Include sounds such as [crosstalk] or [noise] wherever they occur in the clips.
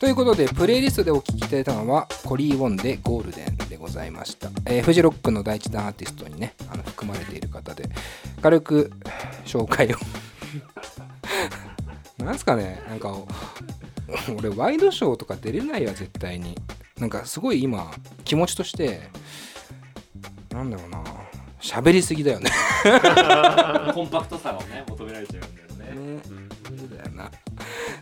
ということでプレイリストでお聴きいただいたのはコリー・ウォンでゴールデンでございました、えーフジロックの第一弾アーティストにねあの含まれている方で軽く紹介を。[laughs] なんすかねなんか俺ワイドショーとか出れないわ絶対に。なんかすごい今気持ちとしてなんだろうな喋りすぎだよね。[laughs] コンパクトさをね求められちゃうんだよね。ね。無理だよな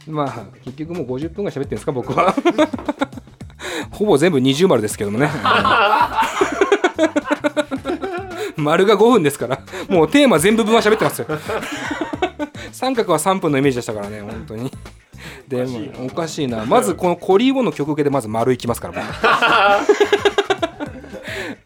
まあ結局もう50分ぐらい喋ってるんですか僕は。[laughs] ほぼ全部二重丸ですけどもね。[laughs] 丸が5分ですから。もうテーマ全部分は喋ってますよ。[laughs] 三角は3分のイメージでしたからね本当に。でもおかしいな。まずこのコリー・ボの曲受けでまず丸いきますから僕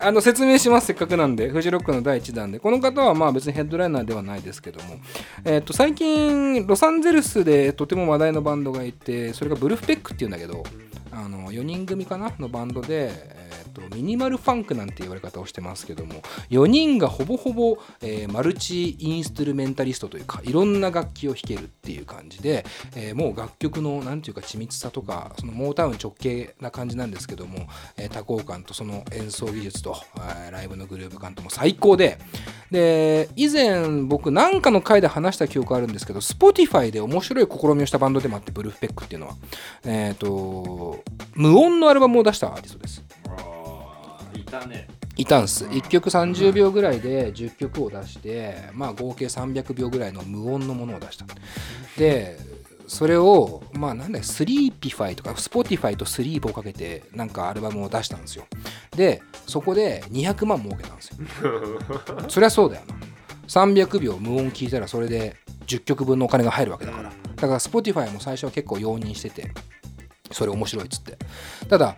あの説明します。せっかくなんでフジロックの第1弾で。この方はまあ別にヘッドライナーではないですけども、えっと最近ロサンゼルスでとても話題のバンドがいてそれがブルフペックっていうんだけどあの4人組かなのバンドで、えーとミニマルファンクなんて言われ方をしてますけども4人がほぼほぼ、えーマルチインストゥルメンタリストというかいろんな楽器を弾けるっていう感じで、えーもう楽曲のなんていうか緻密さとかそのモータウン直系な感じなんですけども、えー多幸感とその演奏技術と、えライブのグルーヴ感とも最高でで以前僕なんかの回で話した記憶あるんですけど Spotify で面白い試みをしたバンドでもあって Vulfpeck っていうのは。えっ、と無音のアルバムを出したアーティストです。いたね。いたんす。1曲30秒ぐらいで10曲を出してまあ合計300秒ぐらいの無音のものを出した。でそれをまあなんだよ Sleepify とか Spotify と sleep をかけてなんかアルバムを出したんですよ。でそこで200万儲けたんですよ。[laughs] そりゃそうだよな。300秒無音聞いたらそれで10曲分のお金が入るわけだから。だから Spotify も最初は結構容認しててそれ面白いっつって。ただ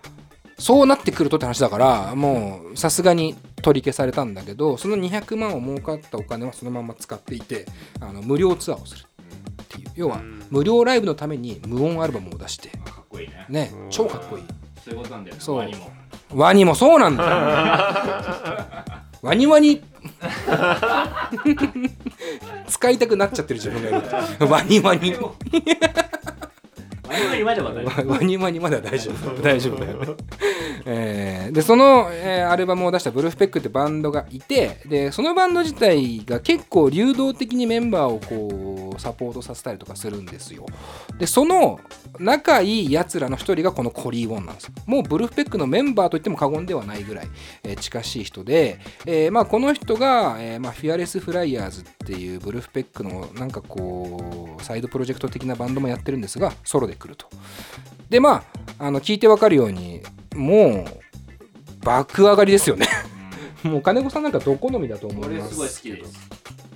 そうなってくるとって話だからもうさすがに取り消されたんだけどその200万を儲かったお金はそのまま使っていてあの無料ツアーをするっていう。要は無料ライブのために無音アルバムを出して。あかっこいいね。ね超かっこいい。そういうことなんだよねそう。ワニも。ワニもそうなんだ。よ [laughs] ワニワニ。[laughs] 使いたくなっちゃってる自分がいる。ワニワニ。ワニワニまでは大丈夫ワニワニまだ大丈夫。大丈夫だよ、えーでその、えーアルバムを出したブルーフペックってバンドがいてでそのバンド自体が結構流動的にメンバーをこうサポートさせたりとかするんですよ。でその仲いいやつらの一人がこのコリー・ウォンなんですもうブルーフペックのメンバーといっても過言ではないぐらい、えー近しい人で、えーまあ、この人が、えーまあ、フィアレス・フライヤーズっていうブルーフペックのなんかこうサイドプロジェクト的なバンドもやってるんですがソロで来ると。でまああの聞いてわかるようにもう爆上がりですよね。もう金子さんなんかど好みだと思います俺すごい好きです。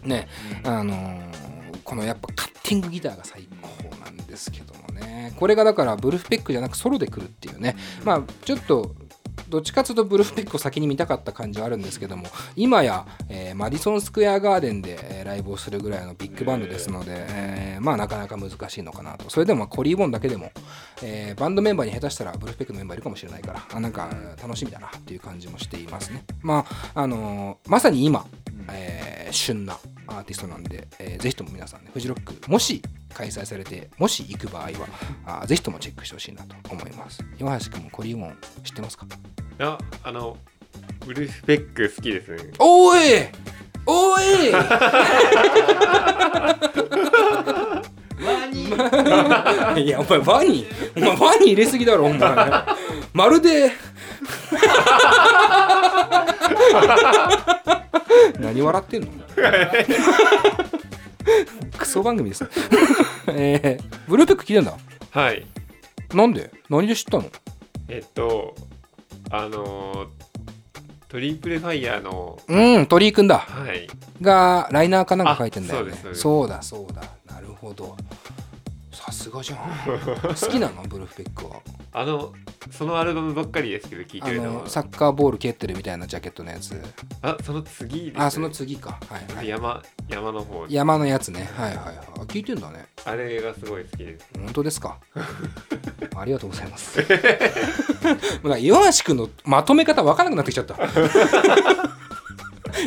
ね。あのーこのやっぱカッティングギターが最高なんですけどもね。これがだからブルフペックじゃなくソロで来るっていうね。まあちょっとどっちかというとブルフペックを先に見たかった感じはあるんですけども今や、えーマディソンスクエアガーデンで、えーライブをするぐらいのビッグバンドですので、えーまあなかなか難しいのかなと。それでもコリー・ボンだけでも、えーバンドメンバーに下手したらブルフペックのメンバーいるかもしれないからあなんか楽しみだなっていう感じもしていますね。まああのーまさに今、えー旬なアーティストなんで、えーぜひとも皆さんねフジロックもし開催されてもし行く場合はあーぜひともチェックしてほしいなと思います。岩橋君もコリー・ボン知ってますか？いやあのブルースペック好きですね。おい！おい！ワニ。[laughs] いやお前ワニ。お前ワニ入れすぎだろお前。まるで。[laughs] 何笑ってんの？クソ番組です [laughs] えー、ブルーペック聞いてんだ？はい。なんで？何で知ったの？えっとあのトリプルファイヤーのうん鳥居くんだ。はい。がライナーかなんか書いてんだよね。そうだそうだ。なるほどさすがじゃん。[laughs] 好きなの？ブルーフペックは。あのそのアルバムばっかりですけど聴いあてるのは。のサッカーボール蹴ってるみたいなジャケットのやつ。あその次です、ね、あその次か。はいはい。山山の方山のやつね。はいはいはい。あ聞いてんだね。あれがすごい好きです。本当ですか？[laughs] ありがとうございます。もう岩橋君のまとめ方分からなくなってきちゃった。[laughs]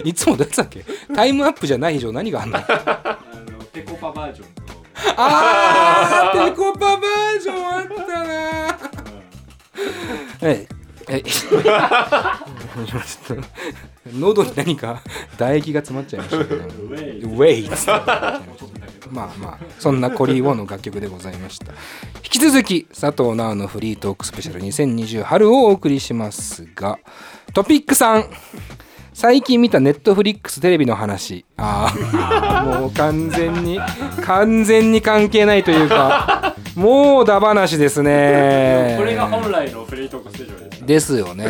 いつもどうやってたっけ？タイムアップじゃない以上何があんの？あージョンとあーペコパバージョンあったなえええちょっと喉に何か唾液が詰まっちゃいましたけどウェイっつってまあまあそんなコリー・ウォンの楽曲でございました。引き続き佐藤直のフリートークスペシャル2020春をお送りしますがトピックさん最近見たネットフリックステレビの話。ああもう完全に完全に関係ないというか。もうダ話ですね。これが本来のフリートークステージですですよね。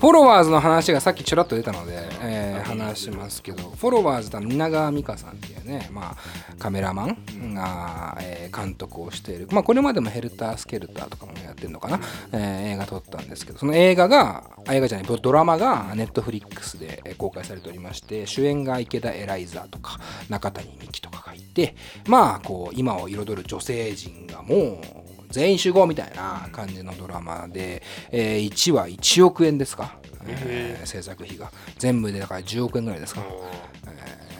フォロワーズの話がさっきちょらっと出たので、えーしますけどフォロワーズとは蜷川美香さんっていうね、まあ、カメラマンが、えー監督をしている、まあ、これまでも「ヘルター・スケルター」とかもやってるのかな、えー映画撮ったんですけどその映画が映画じゃないドラマがネットフリックスで公開されておりまして主演が池田エライザーとか中谷美紀とかがいてまあこう今を彩る女性陣がもう全員集合みたいな感じのドラマで、えー1話1億円ですか、えー制作費が全部でだから10億円ぐらいですか、え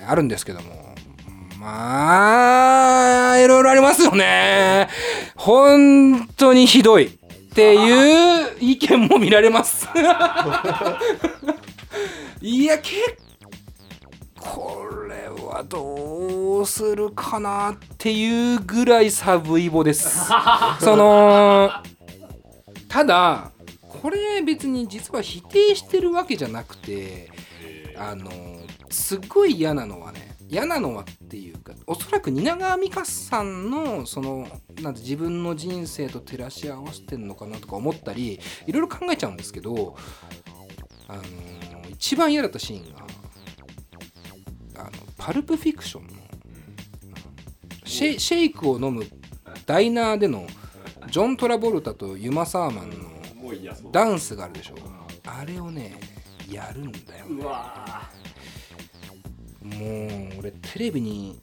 ーあるんですけども。まあいろいろありますよね。本当にひどいっていう意見も見られます。[laughs] いや結これはどうするかなっていうぐらいサブイボです。そのただこれ別に実は否定してるわけじゃなくてあのすっごい嫌なのはね嫌なのはっていうかおそらく蜷川美香さんのそのなんて自分の人生と照らし合わせてんのかなとか思ったりいろいろ考えちゃうんですけどあの一番嫌だったシーンがあのパルプフィクションのシェシェイクを飲むダイナーでのジョン・トラボルタとユマ・サーマンのダンスがあるでしょ。あれをねやるんだようわもう俺テレビに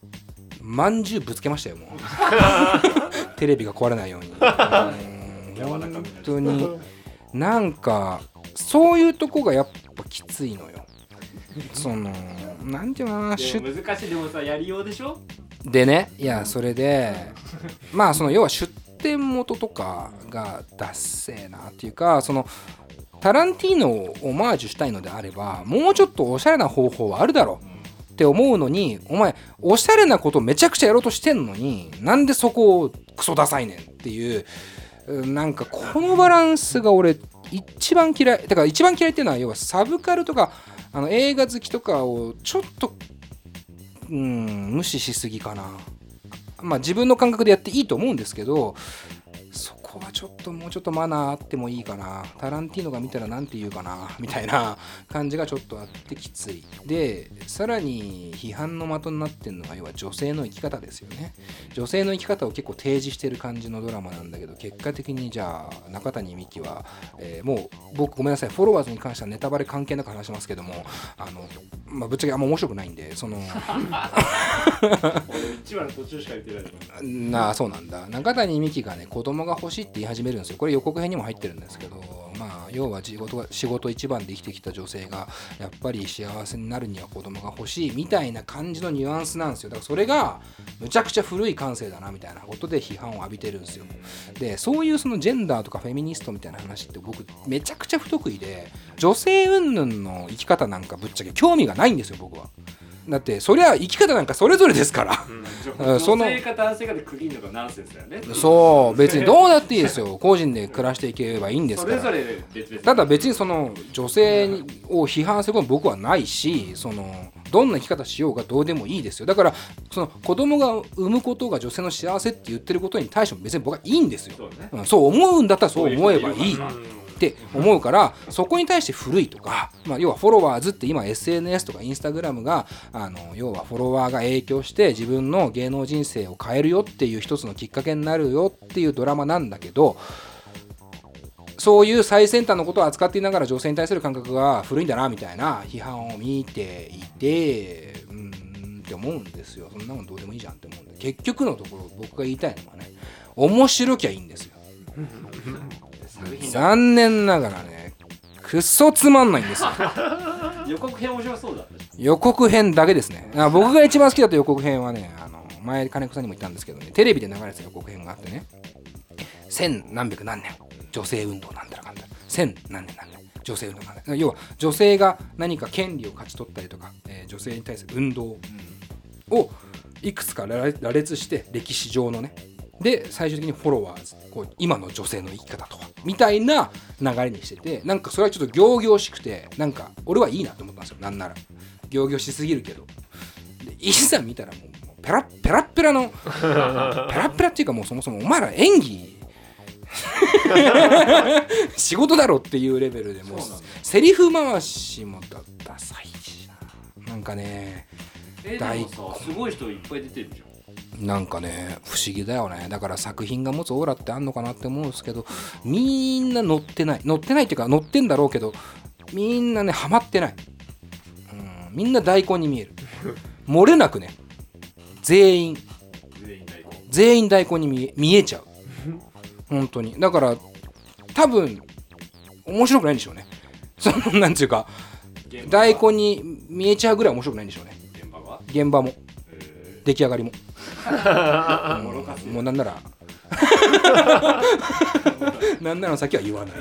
まんじゅうぶつけましたよもう。[laughs] テレビが壊れないように。うん。本当に。なんかそういうとこがやっぱきついのよ。そのなんていうのかな難しい。でもさやりようでしょ？でね。いやそれでまあその要は出店元とかがダッセーなっていうかそのタランティーノをオマージュしたいのであればもうちょっとおしゃれな方法はあるだろう。って思うのにお前おしゃれなことめちゃくちゃやろうとしてんのになんでそこをクソダサいねんっていうなんかこのバランスが俺一番嫌いだから一番嫌いっていうのは要はサブカルとかあの映画好きとかをちょっとうん無視しすぎかな。まあ自分の感覚でやっていいと思うんですけどそこはちょっともうちょっとマナーあってもいいかな。タランティーノが見たら何て言うかな。[laughs] みたいな感じがちょっとあってきつい。でさらに批判の的になってるのが要は女性の生き方ですよね。女性の生き方を結構提示してる感じのドラマなんだけど結果的にじゃあ中谷美紀は、えーもう僕ごめんなさい。フォロワーズに関してはネタバレ関係なく話しますけどもあの、まあ、ぶっちゃけあんま面白くないんでその俺1話の途中しか言ってないな。[laughs] あそうなんだ。中谷美紀がね子供が欲しいって言い始めるんですよ。これ予告編にも入ってるんですけどまあ要は仕事が仕事一番で生きてきた女性がやっぱり幸せになるには子供が欲しいみたいな感じのニュアンスなんですよ。だからそれがむちゃくちゃ古い感性だなみたいなことで批判を浴びてるんですよ。でそういうそのジェンダーとかフェミニストみたいな話って僕めちゃくちゃ不得意で女性云々の生き方なんかぶっちゃけ興味がないんですよ僕は。だってそりゃ生き方なんかそれぞれですから。うん。その。女性か男性かで区切るのがナンセンスだよね。そう別にどうだっていいですよ。[laughs] 個人で暮らしていければいいんですから。それぞれ別々。ただ別にその女性を批判することも僕はないしそのどんな生き方しようがどうでもいいですよ。だからその子供が産むことが女性の幸せって言ってることに対しても別に僕はいいんですよ。そうね。うんそう思うんだったらそう思えばいい。そういうって思うからそこに対して古いとか、まあ、要はフォロワーズって今 SNS とかインスタグラムがあの要はフォロワーが影響して自分の芸能人生を変えるよっていう一つのきっかけになるよっていうドラマなんだけどそういう最先端のことを扱っていながら女性に対する感覚が古いんだなみたいな批判を見ていてうんって思うんですよ。そんなもんどうでもいいじゃんって思うんで。結局のところ僕が言いたいのはね面白きゃいいんですよ。[laughs] 残念ながらねくっそつまんないんですよ。[laughs] 予告編面白そうだ予告編だけですね。あ僕が一番好きだった予告編はねあの前金子さんにも言ったんですけどねテレビで流れてた予告編があってね。千何百何年女性運動なんたらかんたら。千何年何年女性運動何年要は女性が何か権利を勝ち取ったりとか、えー女性に対する運動をいくつか羅羅列して歴史上のね。で最終的にフォロワーズこう今の女性の生き方とはみたいな流れにしててなんかそれはちょっと仰々しくてなんか俺はいいなと思ったんですよ。なんなら。仰々しすぎるけど。でいざ見たらもうペラッペラッペラの [laughs] ペラッペラっていうかもうそもそもお前ら演技 [laughs] 仕事だろっていうレベルでもうセリフ回しもだダサいしな。なんかねえでもさすごい人いっぱい出てるじゃんなんかね不思議だよね。だから作品が持つオーラってあんのかなって思うんですけどみんな乗ってない。乗ってないっていうか乗ってんだろうけどみんなねハマってない、うん、みんな大根に見える。漏れなくね。全員。全員大根。に見え見えちゃう。本当に。だから多分面白くないんでしょうね。そのなんていうか大が根に見えちゃうぐらい面白くないんでしょうね。現場が現場も。へ出来上がりも。ーもろかすもうなんなら。[laughs] なんなら先は言わない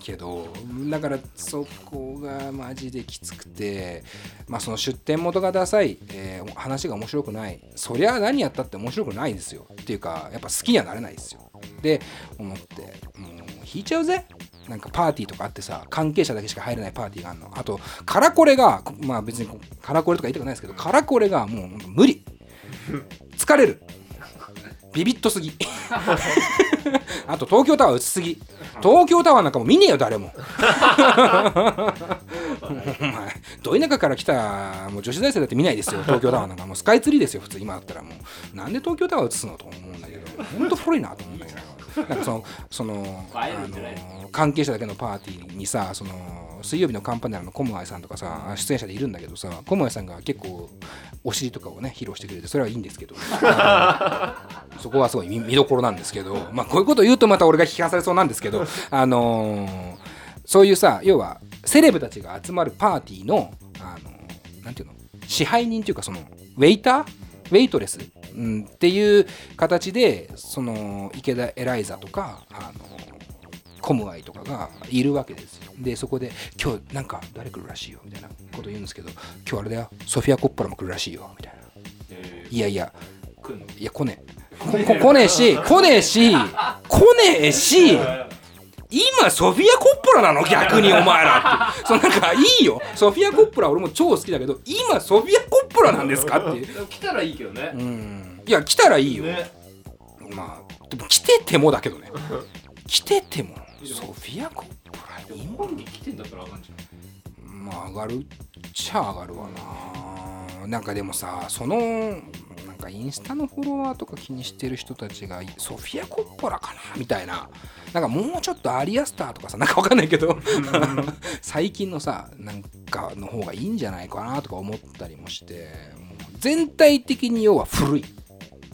けどだからそこがマジできつくてまあその出店元がダサい、えー話が面白くない。そりゃ何やったって面白くないですよ。っていうかやっぱ好きにはなれないですよ。で思ってもう引いちゃうぜ。なんかパーティーとかあってさ関係者だけしか入れないパーティーがあるの。あとカラコレがまあ別にカラコレとか言いたくないですけどカラコレがもう無理疲れる。ビビッとすぎ。[laughs] あと東京タワー打ちすぎ。東京タワーなんかもう見ねえよ誰も。お前ど田舎から来たもう女子大生だって見ないですよ。東京タワーなんかもうスカイツリーですよ普通。今だったらもう。なんで東京タワー映すのと思うんだけど。ほんと古いなと思うんだけどなんかそのそのあの関係者だけのパーティーにさその水曜日のカンパネラのコムアイさんとかさ出演者でいるんだけどさコムアイさんが結構お尻とかをね披露してくれてそれはいいんですけど。[laughs] そこはすごい見どころなんですけど、まあ、こういうこと言うとまた俺が批判されそうなんですけど、あのーそういうさ要はセレブたちが集まるパーティーの、あのーなんていうの？支配人っていうかそのウェイターウェイトレス、うん、っていう形でその池田エライザとか、あのーコムアイとかがいるわけですよ。でそこで「今日なんか誰来るらしいよ」みたいなこと言うんですけど「今日あれだよ。ソフィア・コッポラも来るらしいよ」みたいな「えいやいや。いや、来ねえ。来ねえし、来ねえし、来ねえし、今、ソフィア・コッポラなの？逆にお前らって。そのなんか、いいよ。ソフィア・コッポラ俺も超好きだけど、今、ソフィア・コッポラなんですか？って来たらいいけどねうん。いや、来たらいいよ。ねまあ、でも来ててもだけどね。来てても、ソフィア・コッポラ、日今、本に来てんだったらあかんじゃんまあ、上がるっちゃ上がるわな。なんかでもさ、その、かインスタのフォロワーとか気にしてる人たちが、ソフィア・コッポラかな？みたいな。なんかもうちょっとアリアスターとかさ、なんかわかんないけど、[laughs] 最近のさ、なんかの方がいいんじゃないかなとか思ったりもして、全体的に要は古い。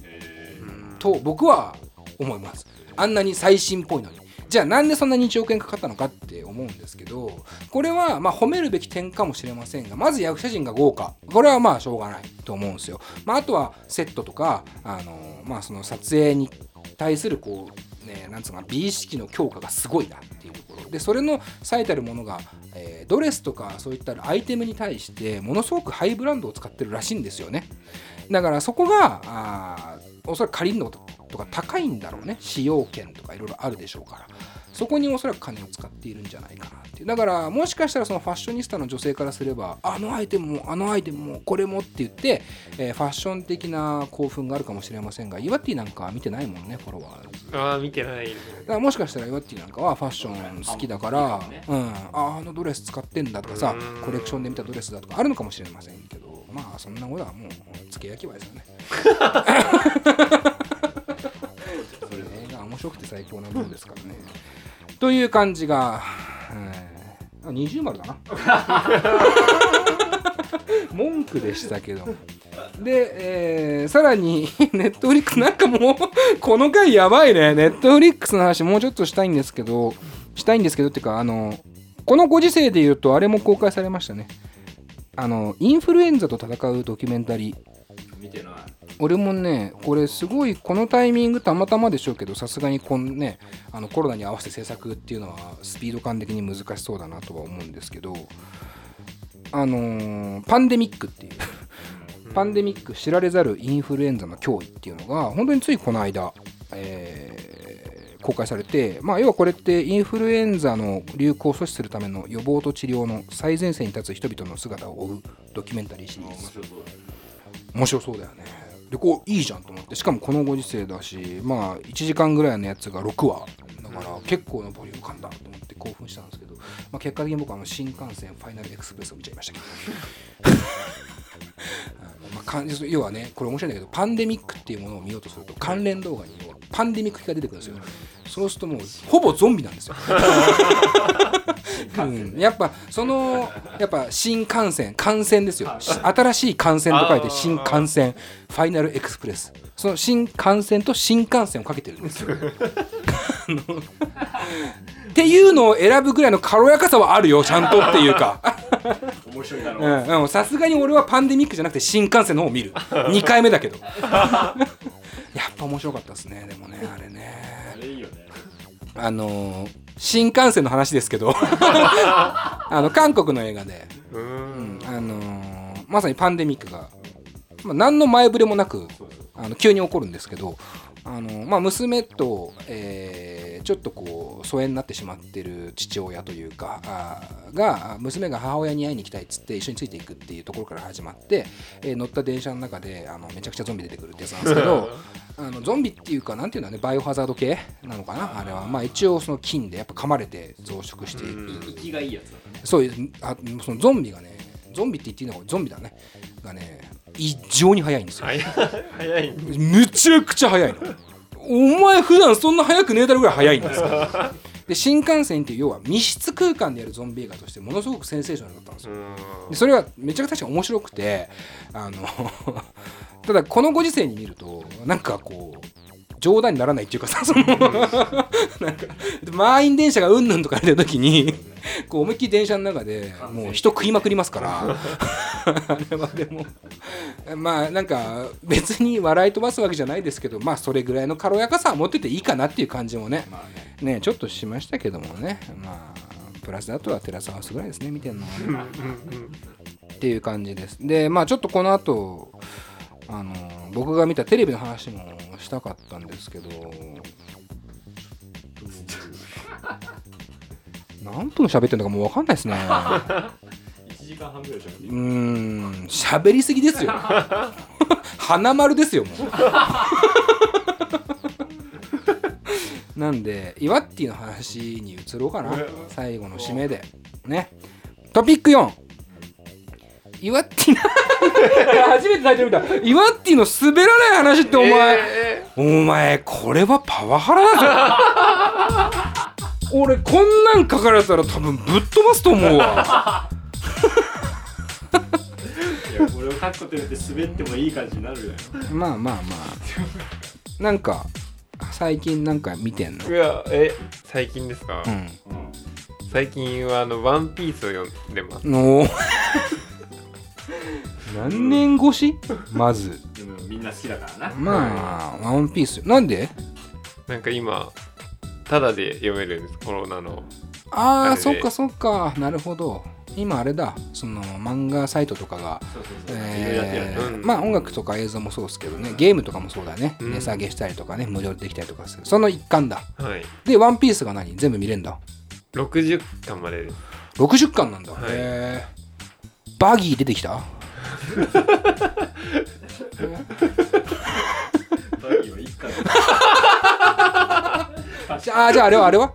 えと僕は思います。あんなに最新っぽいのにじゃあなんでそんなに1億円かかったのかって思うんですけどこれはま褒めるべき点かもしれませんがまず役者陣が豪華。これはまあしょうがないと思うんですよ、まあ、あとはセットとかあのまあその撮影に対するこうねなんつうか美意識の強化がすごいなっていうところ。でそれの最たるものが、えードレスとかそういったアイテムに対してものすごくハイブランドを使ってるらしいんですよね。だからそこがあおそらく借りるのとか高いんだろうね。使用権とかいろいろあるでしょうから。そこにおそらく金を使っているんじゃないかなっていう。だからもしかしたらそのファッショニスタの女性からすればあのアイテムもあのアイテムもこれもって言って、えーファッション的な興奮があるかもしれませんがイワッティなんかは見てないもんねフォロワー。だああ見てない。からもしかしたらイワッティなんかはファッション好きだから、うん、ああのドレス使ってんだとかさうん。コレクションで見たドレスだとかあるのかもしれませんけどまあそんなことはもう付け焼き場ですよね [laughs] 面白くて最高なものですからね。という感じが、えーあ二重丸だな。[laughs] 文句でしたけど。で、えーさらに [laughs] ネットフリックスなんかもうこの回やばいね。ネットフリックスの話もうちょっとしたいんですけどしたいんですけどっていうかあのこのご時世で言うとあれも公開されましたね。あのインフルエンザと戦うドキュメンタリー。見てない俺もねこれすごいこのタイミングたまたまでしょうけどさすがにこんねあのコロナに合わせて制作っていうのはスピード感的に難しそうだなとは思うんですけどあのーパンデミックっていうパンデミック知られざるインフルエンザの脅威っていうのが本当についこの間、えー公開されて、まあ、要はこれってインフルエンザの流行を阻止するための予防と治療の最前線に立つ人々の姿を追うドキュメンタリーシリーズ。面白そうだよね旅行いいじゃんと思って。しかもこのご時世だしまあ1時間ぐらいのやつが6話。だから結構なボリューム感だと思って興奮したんですけど、まあ、結果的に僕はあの新幹線ファイナルエクスプレスを見ちゃいましたけど。[laughs] まあ要はねこれ面白いんだけどパンデミックっていうものを見ようとすると関連動画にパンデミックが出てくるんですよ。そうするともうほぼゾンビなんですよ、[laughs] うん、やっぱそのやっぱ新幹線感染ですよ。し新しい感染と書いて新幹線ファイナルエクスプレスその新幹線と新幹線をかけてるんですよ。[laughs] っていうのを選ぶぐらいの軽やかさはあるよちゃんとっていうか。[laughs] 面白いだろう、さすがに俺はパンデミックじゃなくて新幹線の方を見る。2回目だけど。やっぱ面白かったですねでもねあれねあれいいよね。あのー新幹線の話ですけど。[laughs] あの韓国の映画で、うん。ん。あのーまさにパンデミックが、まあ、何の前触れもなくあの急に起こるんですけど、あのーまあ、娘と、えーちょっとこう疎遠になってしまってる父親というかが娘が母親に会いに行きたいっつって一緒についていくっていうところから始まって、えー乗った電車の中であのめちゃくちゃゾンビ出てくるってやつなんですけどあのゾンビっていうかなんていうんだねバイオハザード系なのかな？あれは。まあ一応その菌でやっぱ噛まれて増殖していく、生きがいいやつだね。そういうあそのゾンビがねゾンビって言っていいのかゾンビだね。がね異常に速いんですよ。[laughs] 早い。むちゃくちゃ速いのお前普段そんな速くねえだろぐらい速いんですよ [laughs] で新幹線っていう要は密室空間でやるゾンビ映画としてものすごくセンセーショナルだったんですよ。でそれはめちゃくちゃ確かに面白くてあの [laughs] ただこのご時世に見るとなんかこう冗談にならないっていうかさそのなんか満員電車がうんぬんとか言ってる時にこう思いっきり電車の中でもう人食いまくりますからあれはでもまあなんか別に笑い飛ばすわけじゃないですけどまあそれぐらいの軽やかさは持ってていいかなっていう感じもねねちょっとしましたけどもね。まあプラスだとはテラスハウスぐらいですね見てるのは。ね。っていう感じです。でまあちょっとこの後あの僕が見たテレビの話もしたかったんですけど何分喋ってるのかもう分かんないですね。1時間半ぐらいじゃうーん喋りすぎですよ。[laughs] 花丸ですよもう。[laughs] なんでイワッティの話に移ろうかな。最後の締めで。ね。トピック4イワッティの [laughs] 初めてタイトル見た。イワッティの滑らない話ってお前、えお前これはパワハラだぞ。[laughs] 俺こんなん書かれたら多分ぶっ飛ばすと思うわ。いやこれを書くことによって滑ってもいい感じになるよ。まあまあまあ。なんか最近なんか見てんの？ー、いやえ最近ですか、うん。うん。最近はあの「ワンピースを読んでます。の何年越し？まず。でもみんな好きだからな。まあワンピースなんで？なんか今タダで読めるんですコロナの。あああれで。そっかそっか。なるほど。今あれだ。その漫画サイトとかがそうそうそう。いろいろやってるよねうん。まあ音楽とか映像もそうですけどね。ゲームとかもそうだね、うん。値下げしたりとかね。無料でできたりとかする。その一環だ。はい。でワンピースが何？全部見れんだ。60巻までです。60巻なんだ、はい。へえバギー出てきた？バギーは一家だじゃあじゃああれはあれは？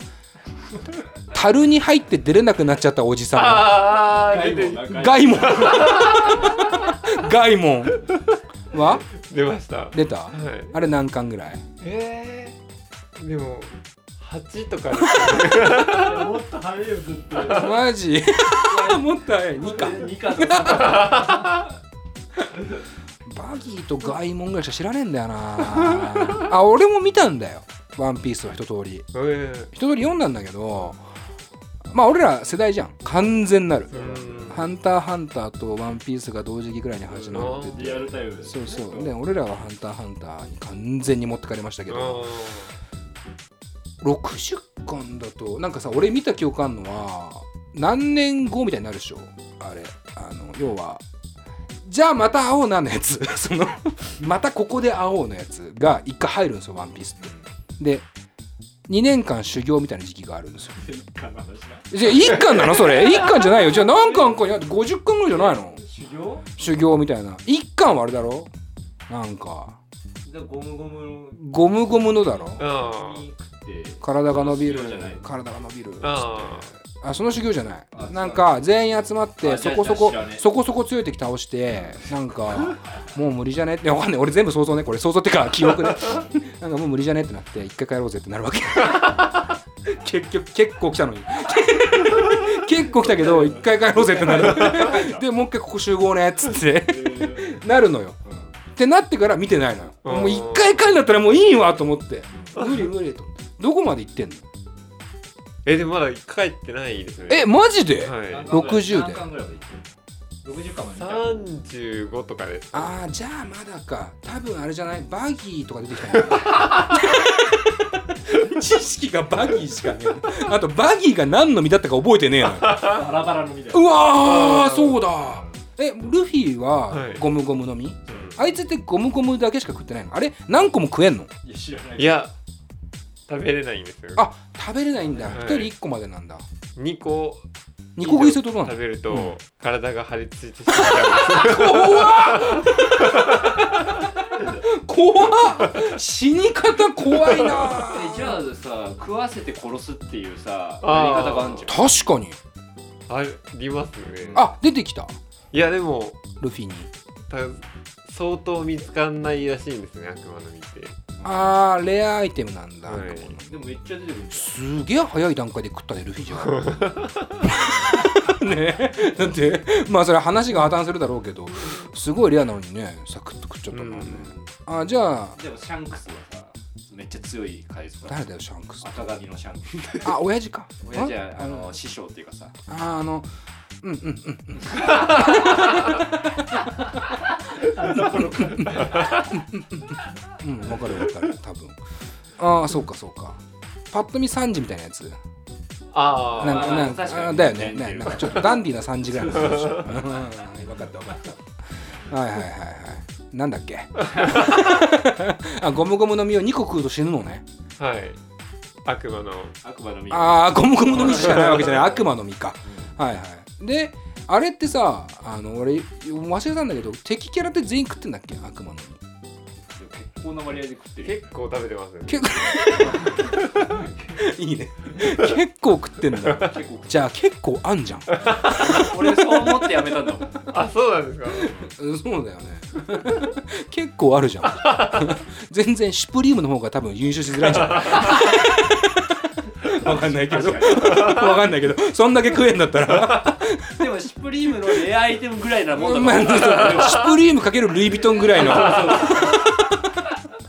樽に入って出れなくなっちゃったおじさあガイモン。なガイモン。ガイモン。は？出ました。出た？はい。あれ何巻ぐらい？えー、でも8とかもっと早いよずっとマジもっと早い。2巻2巻とか。バギーとガイモンぐらいしか知らねえんだよな。あ俺も見たんだよ。ワンピースは一通り。え。一通り読んだんだけどまあ俺ら世代じゃん。完全なる。ハンターハンターとワンピースが同時期ぐらいに始まってて。リアルタイムでそうそう。で俺らはハンターハンターに完全に持ってかれましたけど60巻だとなんかさ俺見た記憶あんのは何年後みたいになるでしょ？あれ。あの要はじゃあまた会おうなのやつ。[laughs] そのまたここで会おうのやつが一回入るんですよワンピースって。で2年間修行みたいな時期があるんですよ。じゃあ1巻なの？それ。1巻じゃないよ。じゃあ何巻かいや50巻ぐらいじゃないの？修行？修行みたいな。1巻はあれだろ？なんか。でゴムゴムゴムゴムのだろ？あに食って体が伸びる。修行じゃない。体が伸びる。ああ。その修行じゃない。あなんか全員集まってあそこそこそこそこ強い敵倒してなんかもう無理じゃね？[laughs] ってわかんない。俺全部想像ねこれ。想像ってか記憶ね。[laughs] なんかもう無理じゃね？ってなって一回帰ろうぜってなるわけ。[laughs] 結局結構来たのに。結構来たけど一回帰ろうぜってなる。でもう一回ここ集合ねっつって。なるのよ。ってなってから見てないのよ。うん。もう一回帰るんだったらもういいわと思って。無理無理とどこまで行ってんの？えでもまだ帰ってないですね。えマジで、はい。60で。何巻ぐらいまでいってる60巻まで見た35とかで。すああじゃあまだか。多分あれじゃない？バギーとか出てきたよ [laughs] 知識がバギーしかねえ。あとバギーが何の実だったか覚えてねえのよ。バラバラのみたいうわーあーそうだえルフィははい。ゴムゴムの実、なあいつってゴムゴムだけしか食ってないの？あれ何個も食えんの？いや知らない。いや食べれないんですよ。あ食べれないんだ。はい。一、人1個までなんだ。2個2個食いするとどうなの？食べると、うん。体が張り付いてしまう。怖っ。怖っ。死に方怖いな。えじゃあさ食わせて殺すっていうさやりあー方があるじゃん。確かに。ありますね。あ出てきた。いやでもルフィに。た相当見つかんないらしいんですね悪魔の実ってあーレアアイテムなんだ、はい。でもめっちゃ出てくるじすげえ早い段階で食ったねルフィじゃん。ね。えだってまあそれは話が破綻するだろうけどすごいレアなのにねサクッと食っちゃったんだもん。ね、あじゃあでもシャンクスはさめっちゃ強い海賊誰だよシャンクス。赤髪のシャンクス。あ親父か。親じゃああの師匠っていうかさ。ああのうんうんうんうん [laughs] うんわかるわかる多分。ああそうかそうか。パッと見3時みたいなやつ。あなんかなんか確かに。あだよね。ねなんかちょっとダンディーな3時ぐらいの [laughs] でしょ。うん分かった分かったはいはいはいはい。なんだっけ？[laughs] あゴムゴムの実を2個食うと死ぬのね。はい。悪魔の。悪魔の実。ああゴムゴムの実しかないわけじゃない。悪魔の実か。はいはい。であれってさあの俺忘れたんだけど敵キャラって全員食ってんだっけ？悪魔の。実結構な割合で食ってる。よ結構食べてますね。結構。[laughs] いいね。結構食ってんだ。じゃあ結構あんじゃん。俺そう思ってやめたんだもん。あそうなんですか？うんそうだよね。結構あるじゃん。全然シュプリームの方が多分優勝しづらいんじゃない [laughs] わかんないけど。わかんないけど。そんだけ食えんだったら。でもシュプリームのレアアイテムぐらいなもんだまあもんシュプリームかけるルイ・ヴィトンぐらいの。[laughs]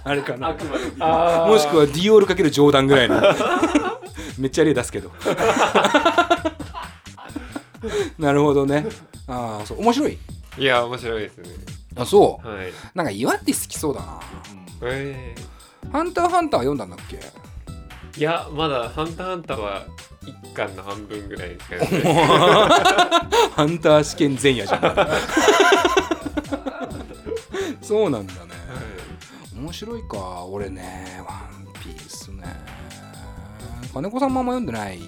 あれかな。悪魔の実あー。もしくはディオールかけるジョーダンぐらいの。めっちゃ例出すけど。なるほどね。ああそう。面白い？いや面白いですね。あそう？はい。なんか岩手好きそうだな。えハンターハンター読んだんだっけ？ー、いやまだ「ハンターハンター」は1巻の半分ぐらいですかね [laughs] ハンター試験前夜じゃん。[laughs] そうなんだね。面白いか俺ね。ワンピースね。金子さんもあんま読んでない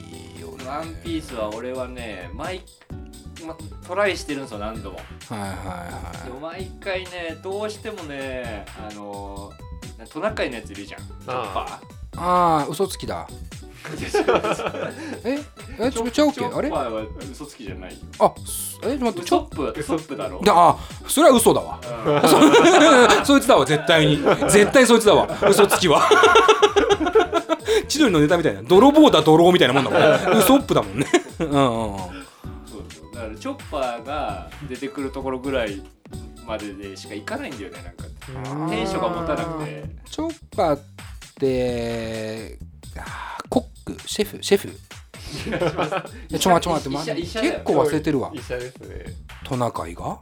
よね。ワンピースは俺はね毎、ま、トライしてるんですよ何度も。はいはいはでも毎回ねどうしてもねあのなトナカイのやついるじゃん。チョッパいああ嘘つきだ。ーえ？え？ちょちゃうっけチョッあれパーは嘘つきじゃないよ。あすえ待ってウちょソップウソップだろ。あそれは嘘だわ。うん。そ [laughs] そいつだわ絶対に。絶対そいつだわ。嘘つきは。[laughs] 千鳥のネタみたいな。泥棒だ泥みたいなもんだもんウソップだもんね。うんうんうん。そうそう。だからチョッパーが出てくるところぐらいまででしか行かないんだよねなんか。うんテンションが持たなくて。チョッパーってあーコックシェフシェフ。やちょ待って待って結構忘れてるわ。ね。トナカイが？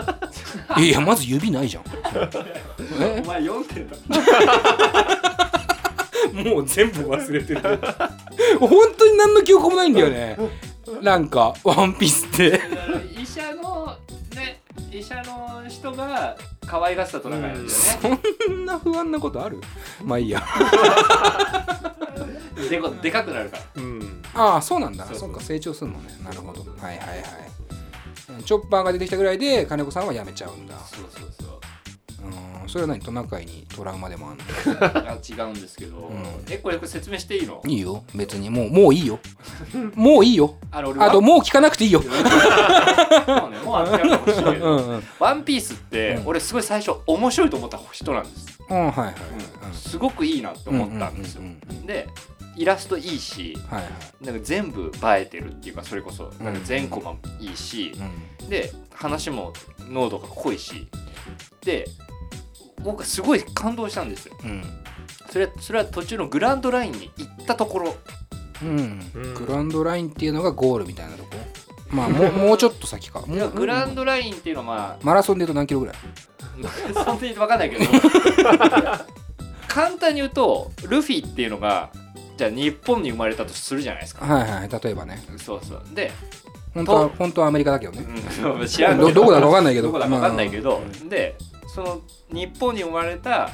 [laughs] いやまず指ないじゃん。え？お前読んでんだ [laughs] もう全部忘れてる。本当に何の記憶もないんだよね。なんかワンピースって医者のね医者の人が可愛がってたトナカイなんだよね、そんな不安なことある？[laughs] まあいいや。[laughs] でこでかくなるから。うん。ああそうなんだ。そうそう。そっか成長するのね。なるほど。はいはいはい。チョッパーが出てきたぐらいで金子さんは辞めちゃうんだ。そうそうそう。うん。それは何？トナカイにトラウマでもあんの？[laughs] いや違うんですけど、ん。えこれこれ説明していいの？いいよ。別に。もうもういいよ。もういいよ。ああともう聞かなくていいよ。そうねもしい。けどうんうん。ワンピースって、うん。俺すごい最初面白いと思った人なんです、うん。はいはいうん。すごくいいなって思ったんですよ、うんうんうんうん。でイラストいいしはいはい。なんか全部映えてるっていうかそれこそなんか全コマもいいし、うんで話も濃度が濃いしで僕はすごい感動したんですよ。うん。それそれは途中のグランドラインに行ったところ。うん。うん。グランドラインっていうのがゴールみたいなとこ？まあもうもうちょっと先か。[laughs] もうグランドラインっていうのはマラソンで言うと何キロぐらい？まあそんなに分かんないけど。[laughs] 簡単に言うとルフィっていうのがじゃあ日本に生まれたとするじゃないですか。はいはい例えばね。そうそう。で、本当はと本当はアメリカだけどね。うん、知らんけど。どこだか分かんないけど。どこだか分かんないけど、までその日本に生まれた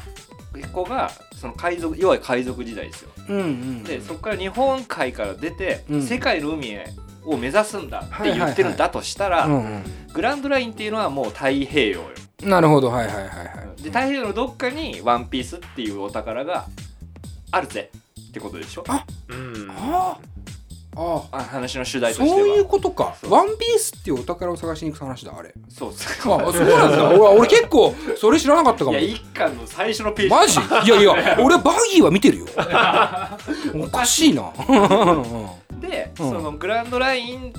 子がそその海賊要は海賊時代ですよ。うんうんでそこから日本海から出て、うん。世界の海へを目指すんだって言ってるんだとしたら、うんグランドラインっていうのはもう太平洋。ようんなるほどはいはいはいはい。で太平洋のどっかにワンピースっていうお宝があるぜってことでしょ？うん。ああ。あ話の主題あとしては。そういうことか。ワンピースっていうお宝を探しに行く話だあれ。そうあそうなんだ。[laughs] 俺俺結構それ知らなかったかも。いや一巻の最初のページ。マジ？いやいや [laughs] 俺バギーは見てるよ。[laughs] おかしいな。で、うん。そのグランドライン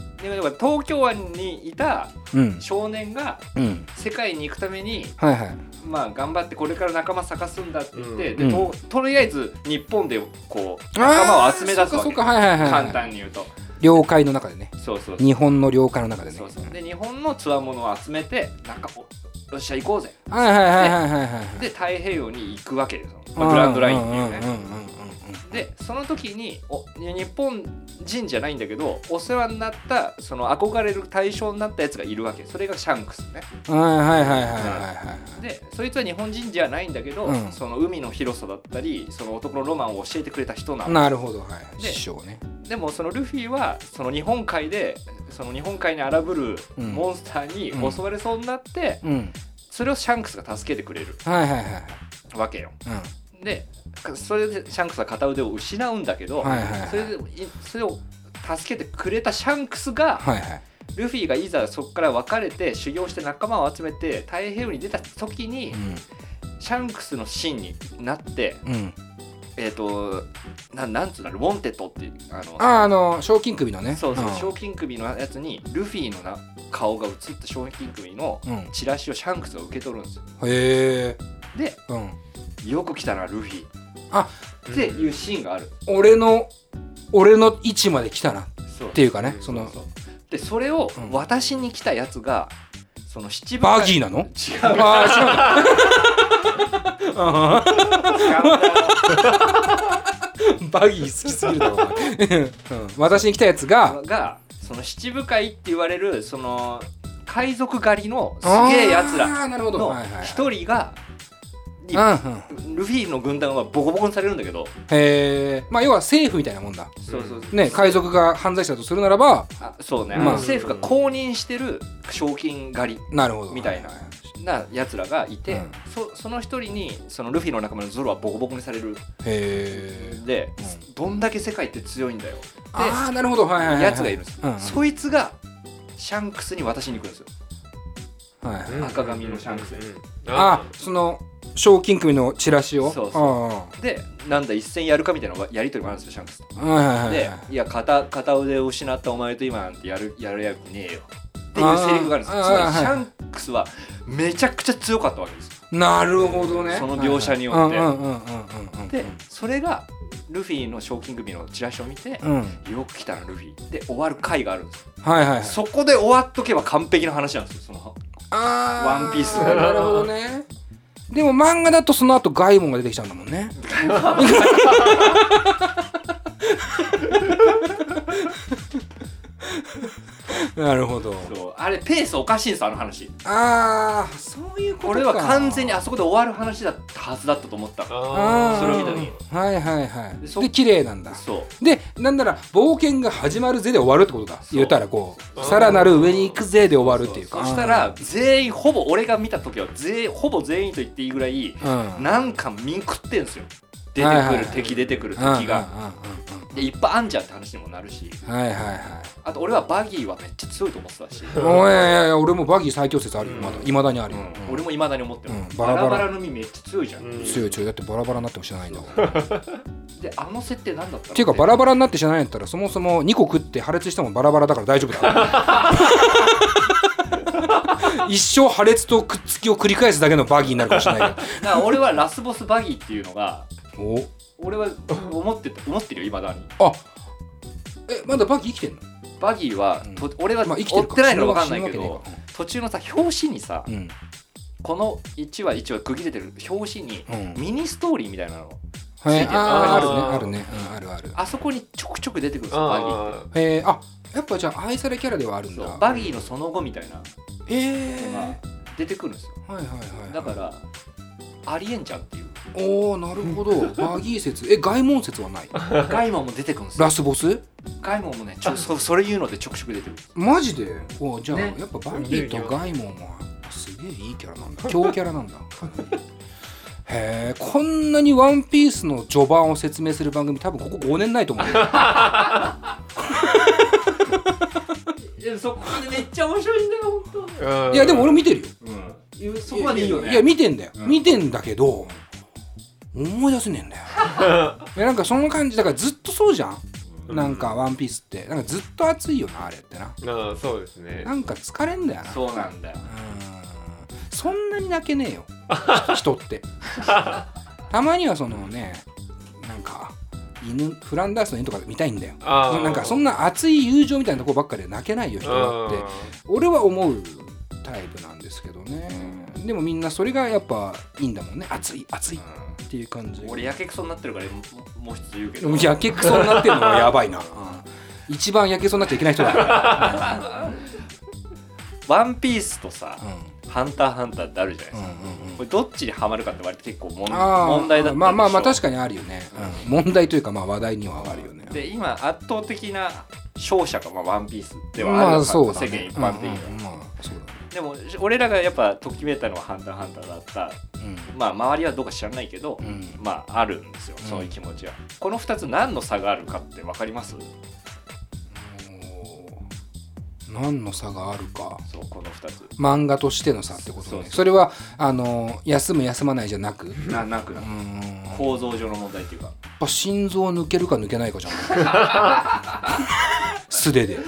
東京湾にいたうん。少年がうん。世界に行くためにはいはい。まあ頑張ってこれから仲間探すんだって言って、うん。でととりあえず日本でこう仲間を集め出すわけ。はいはいはいはい簡単に言うと。領海の中でね。そうそう日本の領海の中でね。そうそう。で日本のつわものを集めてなんかおよっしゃ行こうぜ。はいはいはいはいはいはいで太平洋に行くわけですよ、まあグランドラインっていうねでその時にお日本人じゃないんだけどお世話になったその憧れる対象になったやつがいるわけ。それがシャンクスね。うんはいはいはいはいはいはい。でそいつは日本人じゃないんだけど、うん。その海の広さだったりその男のロマンを教えてくれた人なのなるほどはい。で師匠ね。でもそのルフィはその日本海でその日本海に荒ぶるうん。モンスターに襲われそうになって、うん。それをシャンクスが助けてくれるはいはいはいはい。わけよ。うん。でそれでシャンクスは片腕を失うんだけど、はいはいはい。それでいそれを助けてくれたシャンクスがはいはい。ルフィがいざそこから別れて修行して仲間を集めて太平洋に出た時にシャンクスのシーンになってうん。うんえっ、とななんつうの WANTED っていうあのあああの賞金首のね。そうそう、ん。賞金首のやつにルフィのな顔が映った賞金首のうん。チラシをシャンクスが受け取るんですよ。へえでうん。よく来たなルフィあっていうシーンがある、俺の俺の位置まで来たな。っていうかねうん。その。でそれをうん。私に来たやつがその七分バギーなの？違う。ああ違うの。バギー好きすぎるだろお前。うん。私に来たやつががその七部会って言われるその海賊狩りのすげえやつらの一人がにうんうん。ルフィの軍団はボコボコにされるんだけど。へえまあ要は政府みたいなもんだ。そうそうね海賊が犯罪者だとするならば。あそうね、まあ。政府が公認してる賞金狩りなるほど。みたいななやつらがいて、うん。そその一人にそのルフィの仲間のゾロはボコボコにされる。へえで、うどんだけ世界って強いんだよ。ああなるほど。はいはいはいやつがいるんです。よ、うんうん。そいつがシャンクスに渡しに行くんですよはい。赤髪のシャンクスうん。あその賞金首のチラシを？そうそでなんだ一戦やるかみたいなやり取りもあるんですよシャンクスと。はいはいはいでいや片片腕を失ったお前と今なんてやるやるやつねえよ。っていうセリフがあるんですよ。つまりシャンクスはめちゃくちゃ強かったわけですよ。なるほどね。その描写によって。でそれがルフィの賞金組のチラシを見て、うん。よく来たなルフィ。で終わる回があるんですよ。はいはいはい。そこで終わっとけば完璧な話なんですよその。あワンピー。スなるほどね。でも漫画だとその後ガイモンが出てきちゃうんだもんね [laughs] [laughs] なるほど。そう。あれペースおかしいんですあの話。ああそういうことか。俺は完全にあそこで終わる話だったはずだったと思った。あー。それを見た時はいはいはい。でそで綺麗なんだ。そう。でなんなら冒険が始まるぜで終わるってことだ。そう。言ったらこうさらなる上に行くぜで終わるっていうか。そしたら全員ほぼ俺が見た時は全員ほぼ全員と言っていいぐらいうん。なんか見ん食ってんすよ。出てくる、はいはいはい。敵出てくる敵うんうんうんがでいっぱいあんじゃんって話にもなるし。うんはいはいはい。あと俺はバギーはめっちゃ強いと思ってたし、[laughs] おいやいやいや俺もバギー最強説あるよまだうん。いまだにあるよ、うん。俺もいまだに思ってる、うんバラバラ。バラバラの実めっちゃ強いじゃん、うん。強い強い。だってバラバラになっても知らないんだからっであの設定なんだったのていうかバラバラになって知らないんだったらそもそも2個食って破裂してもバラバラだから大丈夫だ [laughs] 一生破裂とくっつきを繰り返すだけのバギーになるかもしれない [laughs] だから俺はラスボスバギーっていうのがけどお俺は思ってた思ってるよいまだに。あえまだバギー生きてんの？バギーは、うん。と俺はまあ生きてる追ってないの分かんないけど途中のさ表紙にさ、この1話1話区切れてる表紙にうん。ミニストーリーみたいなのはい、あー。あるねあるね、うん、あるある。あそこにちょくちょく出てくるんですよバギー。ってあへえあやっぱじゃあ愛されキャラではあるんだ。バギーのその後みたいな。へえのが出てくるんですよ。はいはいはいだからありえんじゃんっていうおおなるほど。[laughs] バギー説。え外門説はない？ガイモンも出てくるんですよ。ラスボス？ガイモンもねちょそそれ言うのでちょくちょく出てくる。マジで？おじゃあ、ね。やっぱバギーとガイモンはすげえいいキャラなんだ。強キャラなんだ。へえこんなにワンピースの序盤を説明する番組多分ここ5年ないと思うよ。[laughs] いやそこまでめっちゃ面白いんだよ本ーいやでも俺見てるよ。当うん。そこまでいいよね。いや見てんだよ、うん。見てんだけど思い出せねえんだよ。[laughs] なんかそんな感じ。だからずっとそうじゃん、うん。なんかワンピースって。なんかずっと熱いよなあれってな。ああそうですね。なんか疲れんだよな。そうなんだよ。うん。そんなに泣けねえよ。[laughs] 人って。たまにはそのねなんか犬フランダースの犬とか見たいんだよ。なんかそんな熱い友情みたいなとこばっかりで泣けないよ人だって。俺は思うタイプなんですけどね。でもみんなそれがやっぱいいんだもんね。熱い熱いっていう感じ俺やけくそになってるからももう一つ言うけど。やけくそになってるのはやばいな、うん。一番やけくそになっちゃいけない人だから、[laughs] ワンピースとさうん。ハンターハンターってあるじゃないですか、うんうんうん。これどっちにはまるかって割と結構問題だったまあまあまあ確かかにあるよね、うん。問題というかまあ話題にはあるよね。で今圧倒的な勝者がまあワンピースではまああるのかそうだね。世間一般的には、うんうんうん。まあそうだねでも俺らがやっぱときめいたのはハンターハンターだった。うん。まあ周りはどうか知らないけど、うん。まああるんですよそういう気持ちは、この2つ何の差があるかって分かります？何の差があるか。そうこの2つ。漫画としての差ってことね。それはあの休む休まないじゃなく。うななくーんやっ構造上の問題っていうか。ぱ心臓抜けるか抜けないかじゃん。[laughs] 素手で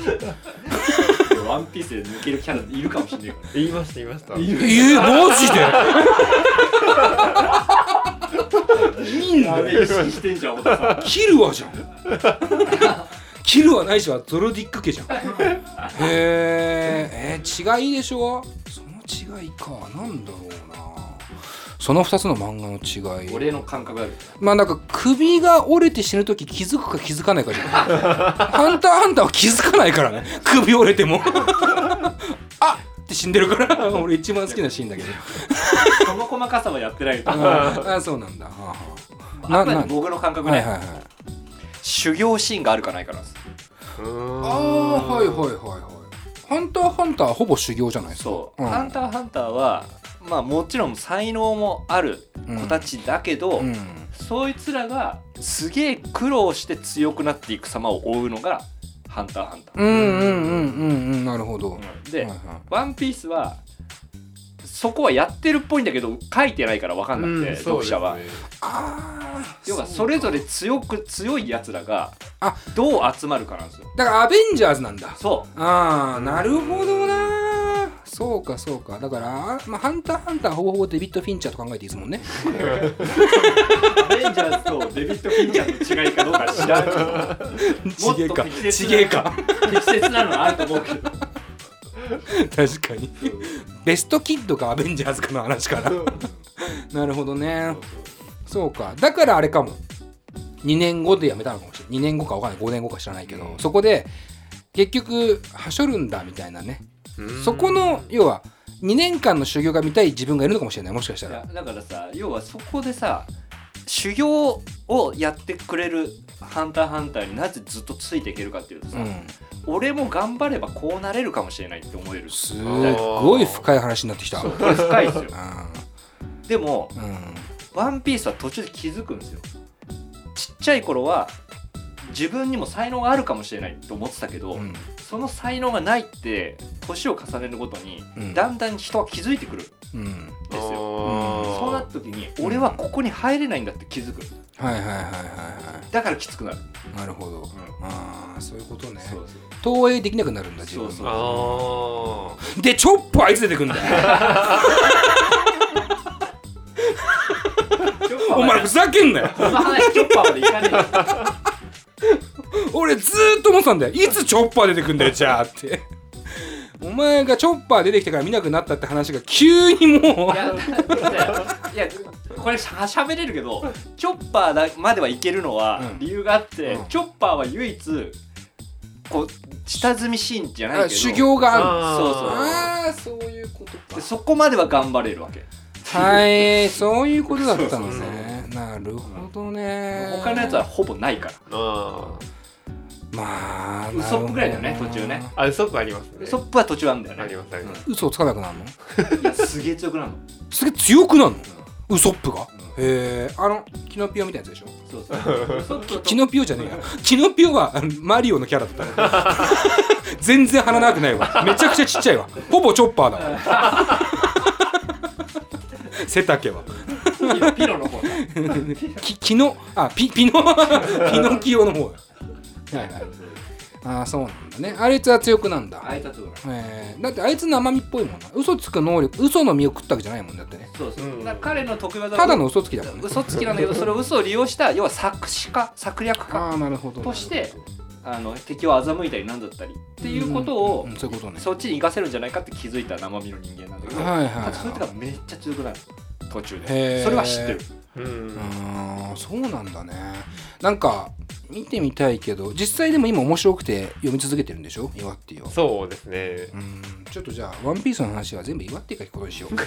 ワンピースで抜けるキャラいるかもしれないから。言いました言いました。えー、マジで？いいんだしてんじゃん太田さん。キルはじゃん。キルはないしはゾロディック家じゃん。へええー、違いでしょ？その違いか。なんだろうなその2つの漫画の違い。俺の感覚だけどまあなんか首が折れて死ぬ時気づくか気づかないかじゃん。ハンターハンターは気づかないからね。首折れても。[laughs] あって死んでるから。俺一番好きなシーンだけど。その細かさはやってないとああそうなんだ。はあはあ。あくまで僕の感覚ね、はいはいはい。修行シーンがあるかないかなん。ですああはいはいはいはい。ハンターハンターはほぼ修行じゃないですか？そう、ん。ハンターハンターはまあもちろん才能もある子たちだけど、うん。そいつらがすげえ苦労して強くなっていく様を追うのがハンターハンター、うんうんうんうんうんなるほど、うんで、はいはい。ワンピースはそこはやってるっぽいんだけど書いてないから分かんなくて、うん読者は。ああ要はそれぞれ強く強いやつらがあどう集まるかなんですよ。だからアベンジャーズなんだ。そああなるほどなそそうかそうか。だから、まあ、ハンターハンターはほぼほぼデビッド・フィンチャーと考えていいですもんね。アベンジャーズとデビッド・フィンチャーの違いかどうか知らんけど。もっと適えか。適切なのはあると思うけど。確かに。ベストキッドかアベンジャーズかの話かななるほどね。そうか。だからあれかも。2年後で辞めたのかもしれない。2年後か分かんない。5年後か知らないけど、そこで結局はしょるんだみたいなね。うんそこの要は2年間の修行が見たい自分がいるのかもしれないもしかしたら。だからさ要はそこでさ修行をやってくれるハンターハンターになぜずっとついていけるかっていうとさ、うん。俺も頑張ればこうなれるかもしれないって思える。すごい深い話になってきた。深いですよ。うでもんうん。ワンピースは途中で気づくんですよ。ちっちゃい頃は自分にも才能があるかもしれないと思ってたけど、うんその才能がないって年を重ねるごとに、うん。だんだん人は気づいてくるんうんですよ。あーそうなった時に俺はここに入れないんだって気づく。はいはいはいはいはだからきつくなる、いなるほど、ああそういうことね。そう投影できなくなるんだ自分そうそうあでチョッパーいつ出てくんだ。よお前ふざけんなよ。その話チョッパーまでいかねえよ俺ずーっと思ってたんだよ。いつチョッパー出てくんだよじゃあって。お前がチョッパー出てきてから見なくなったって話が急にもう。いやいやこれしゃしゃべれるけどチョッパーだまではいけるのはうん。理由があって、うん。チョッパーは唯一こう下積みシーンじゃないけど。あ修行がある。そうそう。ああそういうことでそこまでは頑張れるわけ。かはい [laughs] そういうことだったのね。なるほどね。他のやつはほぼないから。あまあウソップぐらいだよね途中ね。あウソップありますね。ウソップは途中あるんだよあねりますあります。嘘をつかなくなるの？いやすげえ強くなるの。すげえ強くなるの？ウソップが？へえ。あのキノピオみたいなやつでしょ？そうそう。キノピオじゃねえや。キノピオはあのマリオのキャラだった [laughs] 全然鼻長くないわ。めちゃくちゃちっちゃいわ。ほぼチョッパーだわ。背丈は。ピロの方だ。[laughs] きキノあピピノ [laughs] ピノキオの方だはいはい。ああそうなんだね。あいつは強くなんだ。あいつは強くえー、だってあいつ生身っぽいもんな。嘘つく能力嘘の身を食ったわけじゃないもんだって。ねそうそう、うん。だから彼の得意技はただの嘘つきだもんね。嘘つきなんだけどそれを嘘を利用した要は作詞家策略家ああなるほど。としてあの敵を欺いたりなんだったり。っていうことを、うんうんそういうことね。そっちに生かせるんじゃないかって気づいた生身の人間なんだけど、はいはいはい。そいつがめっちゃ強くなる。途中で。それは知ってる。うん。そうなんだね。なんか見てみたいけど実際でも今面白くて読み続けてるんでしょ？イワッティをそうですね。うん。ちょっとじゃあ「ワンピースの話は全部イワッティが聞くことにしよ。う、[laughs] うん。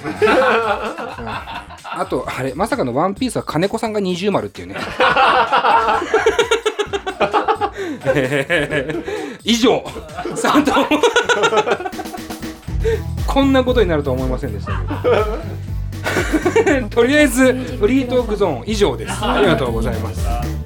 あとあれまさかの「ワンピースは金子さんが二重丸っていうね。え [laughs] ー以上こんなことになるとは思いませんでしたけど。[laughs] とりあえずフリートークゾーン以上です。ありがとうございます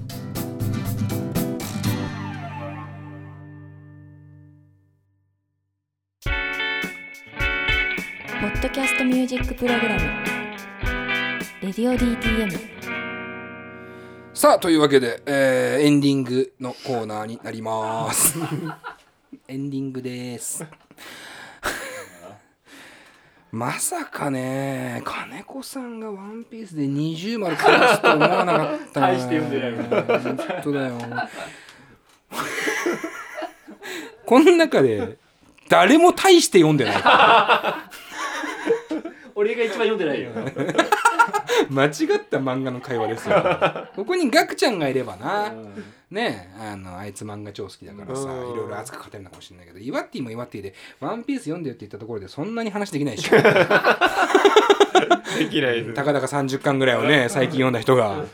ミュージックプログラム「レディオ DTM さあというわけで、えーエンディングのコーナーになります。[laughs] エンディングです。まさかね金子さんが「ワンピースで二重丸返すと思わなかった大して読んでない本当だよ。この中で誰も大して読んでない俺が一番読んでないよ。[laughs] 間違った漫画の会話ですよ。[laughs] ここにガクちゃんがいればな。ねえあのあいつ漫画超好きだからさいうん。ろいろ熱く語れるのかもしれないけどイワッティもイワッティで「ワンピース読んでよって言ったところでそんなに話できないでし。ょ [laughs] できないです。たかだか30巻ぐらいをね最近読んだ人が。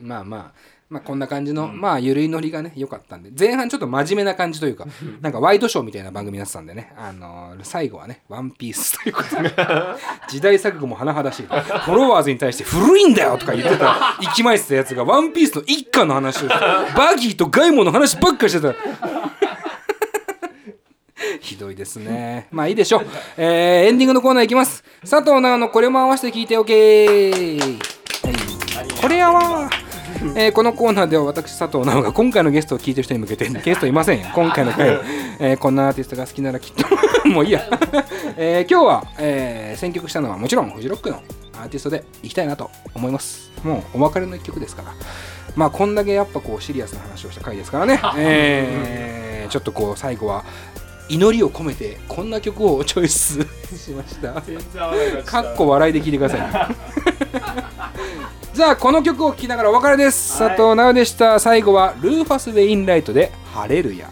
まあまあまあこんな感じの、まあゆるいノリがね良かったんで。前半ちょっと真面目な感じというか [laughs] なんかワイドショーみたいな番組になってたんでね。あのー最後はねワンピースということで。[laughs] 時代錯誤も甚だしい。フォロワーズに対して古いんだよとか言ってた。息巻いてたやつがワンピースの一家の話を [laughs] バギーとガイモの話ばっかりしてた。ひどいですね。まあいいでしょう。えーエンディングのコーナーいきます。佐藤直のこれも合わせて聞いておけはい、これやわえーこのコーナーでは私佐藤直が今回のゲストを聞いてる人に向けて [laughs] ゲストいませんよ。[laughs] 今回の回。は、えーこんなアーティストが好きならきっともういいや、[laughs] えー今日は、えー選曲したのはもちろんフジロックのアーティストでいきたいなと思います。もうお別れの一曲ですから。まあこんだけやっぱこうシリアスな話をした回ですからね、えーちょっとこう最後は祈りを込めてこんな曲をチョイスしました。かっこ笑いで聞いてくださいじゃあこの曲を聴きながらお別れです、佐藤直でした。最後はルーファス・ウェインライトで「ハレルヤ」